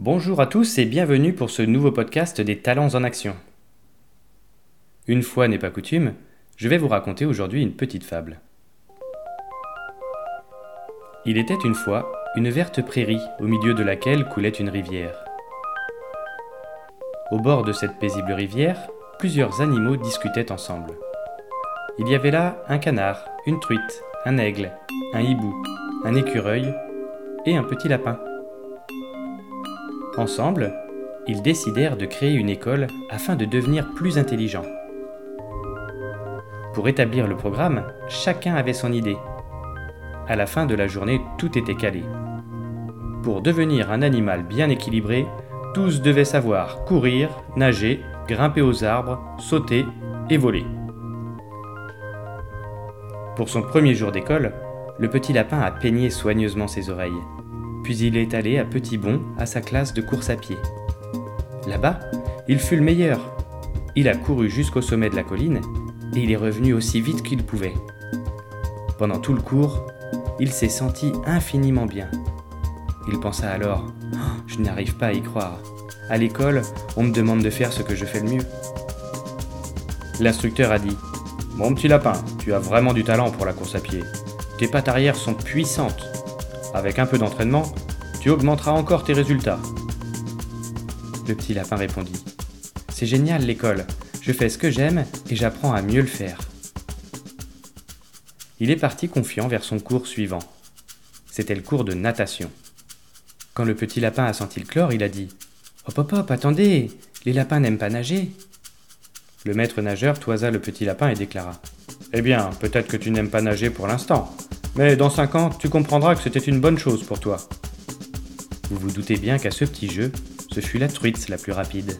Bonjour à tous et bienvenue pour ce nouveau podcast des talents en action. Une fois n'est pas coutume, je vais vous raconter aujourd'hui une petite fable. Il était une fois une verte prairie au milieu de laquelle coulait une rivière. Au bord de cette paisible rivière, plusieurs animaux discutaient ensemble. Il y avait là un canard, une truite, un aigle, un hibou, un écureuil et un petit lapin. Ensemble, ils décidèrent de créer une école afin de devenir plus intelligents. Pour établir le programme, chacun avait son idée. À la fin de la journée, tout était calé. Pour devenir un animal bien équilibré, tous devaient savoir courir, nager, grimper aux arbres, sauter et voler. Pour son premier jour d'école, le petit lapin a peigné soigneusement ses oreilles puis il est allé à petits bonds à sa classe de course à pied. Là-bas, il fut le meilleur. Il a couru jusqu'au sommet de la colline et il est revenu aussi vite qu'il pouvait. Pendant tout le cours, il s'est senti infiniment bien. Il pensa alors Je n'arrive pas à y croire. À l'école, on me demande de faire ce que je fais le mieux. L'instructeur a dit Mon petit lapin, tu as vraiment du talent pour la course à pied. Tes pattes arrière sont puissantes. Avec un peu d'entraînement, tu augmenteras encore tes résultats. Le petit lapin répondit. C'est génial l'école, je fais ce que j'aime et j'apprends à mieux le faire. Il est parti confiant vers son cours suivant. C'était le cours de natation. Quand le petit lapin a senti le chlore, il a dit Hop hop hop, attendez, les lapins n'aiment pas nager. Le maître nageur toisa le petit lapin et déclara Eh bien, peut-être que tu n'aimes pas nager pour l'instant, mais dans 5 ans, tu comprendras que c'était une bonne chose pour toi. Vous vous doutez bien qu'à ce petit jeu, ce fut la truite la plus rapide.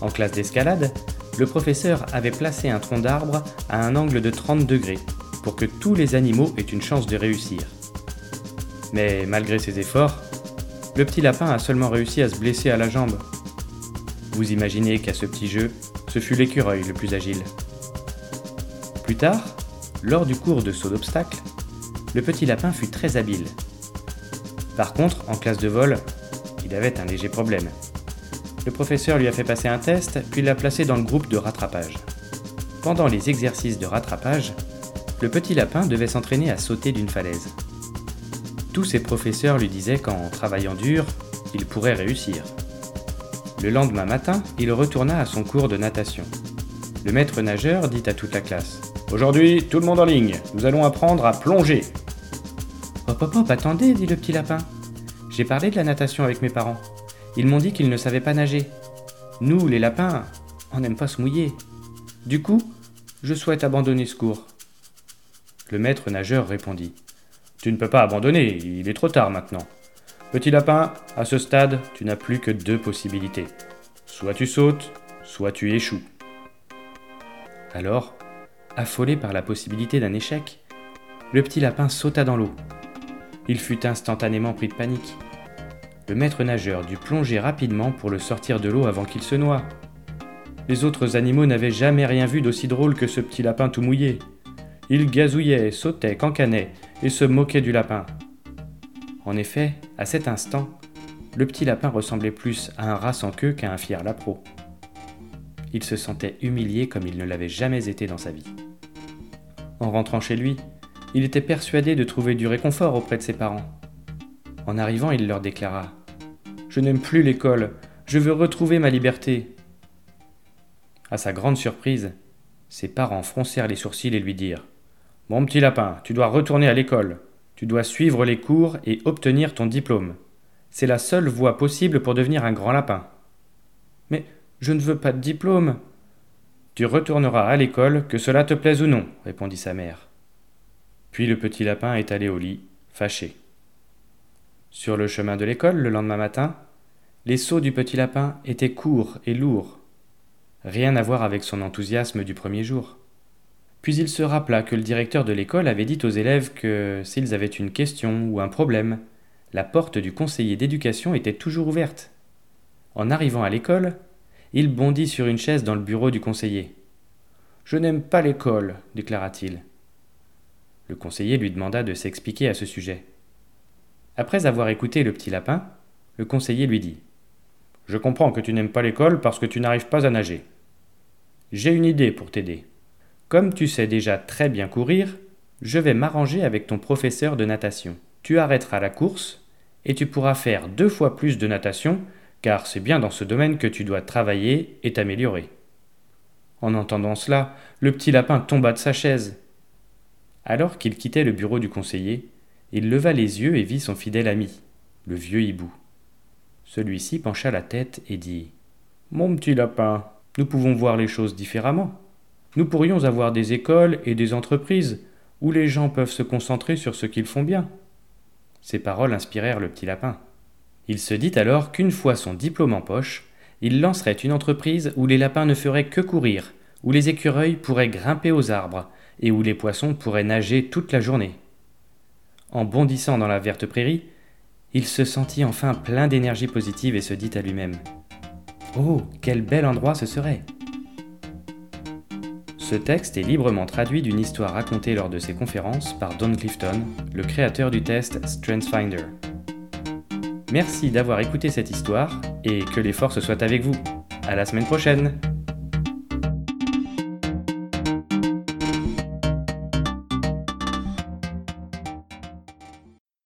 En classe d'escalade, le professeur avait placé un tronc d'arbre à un angle de 30 degrés pour que tous les animaux aient une chance de réussir. Mais malgré ses efforts, le petit lapin a seulement réussi à se blesser à la jambe. Vous imaginez qu'à ce petit jeu, ce fut l'écureuil le plus agile. Plus tard, lors du cours de saut d'obstacle, le petit lapin fut très habile. Par contre, en classe de vol, il avait un léger problème. Le professeur lui a fait passer un test, puis l'a placé dans le groupe de rattrapage. Pendant les exercices de rattrapage, le petit lapin devait s'entraîner à sauter d'une falaise. Tous ses professeurs lui disaient qu'en travaillant dur, il pourrait réussir. Le lendemain matin, il retourna à son cours de natation. Le maître nageur dit à toute la classe Aujourd'hui, tout le monde en ligne, nous allons apprendre à plonger. Hop hop hop, attendez, dit le petit lapin. J'ai parlé de la natation avec mes parents. Ils m'ont dit qu'ils ne savaient pas nager. Nous, les lapins, on n'aime pas se mouiller. Du coup, je souhaite abandonner ce cours. Le maître nageur répondit Tu ne peux pas abandonner, il est trop tard maintenant. Petit lapin, à ce stade, tu n'as plus que deux possibilités. Soit tu sautes, soit tu échoues. Alors, Affolé par la possibilité d'un échec, le petit lapin sauta dans l'eau. Il fut instantanément pris de panique. Le maître nageur dut plonger rapidement pour le sortir de l'eau avant qu'il se noie. Les autres animaux n'avaient jamais rien vu d'aussi drôle que ce petit lapin tout mouillé. Il gazouillait, sautait, cancanait et se moquait du lapin. En effet, à cet instant, le petit lapin ressemblait plus à un rat sans queue qu'à un fier lapro il se sentait humilié comme il ne l'avait jamais été dans sa vie. En rentrant chez lui, il était persuadé de trouver du réconfort auprès de ses parents. En arrivant, il leur déclara ⁇ Je n'aime plus l'école, je veux retrouver ma liberté !⁇ À sa grande surprise, ses parents froncèrent les sourcils et lui dirent ⁇ Mon petit lapin, tu dois retourner à l'école, tu dois suivre les cours et obtenir ton diplôme. C'est la seule voie possible pour devenir un grand lapin. Mais je ne veux pas de diplôme. Tu retourneras à l'école, que cela te plaise ou non, répondit sa mère. Puis le petit lapin est allé au lit, fâché. Sur le chemin de l'école, le lendemain matin, les sauts du petit lapin étaient courts et lourds. Rien à voir avec son enthousiasme du premier jour. Puis il se rappela que le directeur de l'école avait dit aux élèves que, s'ils avaient une question ou un problème, la porte du conseiller d'éducation était toujours ouverte. En arrivant à l'école, il bondit sur une chaise dans le bureau du conseiller. Je n'aime pas l'école, déclara-t-il. Le conseiller lui demanda de s'expliquer à ce sujet. Après avoir écouté le petit lapin, Le conseiller lui dit Je comprends que tu n'aimes pas l'école parce que tu n'arrives pas à nager. J'ai une idée pour t'aider. Comme tu sais déjà très bien courir, je vais m'arranger avec ton professeur de natation. Tu arrêteras la course et tu pourras faire deux fois plus de natation car c'est bien dans ce domaine que tu dois travailler et t'améliorer. En entendant cela, le petit lapin tomba de sa chaise. Alors qu'il quittait le bureau du conseiller, il leva les yeux et vit son fidèle ami, le vieux hibou. Celui-ci pencha la tête et dit Mon petit lapin, nous pouvons voir les choses différemment. Nous pourrions avoir des écoles et des entreprises où les gens peuvent se concentrer sur ce qu'ils font bien. Ces paroles inspirèrent le petit lapin. Il se dit alors qu'une fois son diplôme en poche, il lancerait une entreprise où les lapins ne feraient que courir, où les écureuils pourraient grimper aux arbres, et où les poissons pourraient nager toute la journée. En bondissant dans la verte prairie, il se sentit enfin plein d'énergie positive et se dit à lui-même Oh, quel bel endroit ce serait Ce texte est librement traduit d'une histoire racontée lors de ses conférences par Don Clifton, le créateur du test StrengthsFinder. Merci d'avoir écouté cette histoire et que les forces soient avec vous. À la semaine prochaine!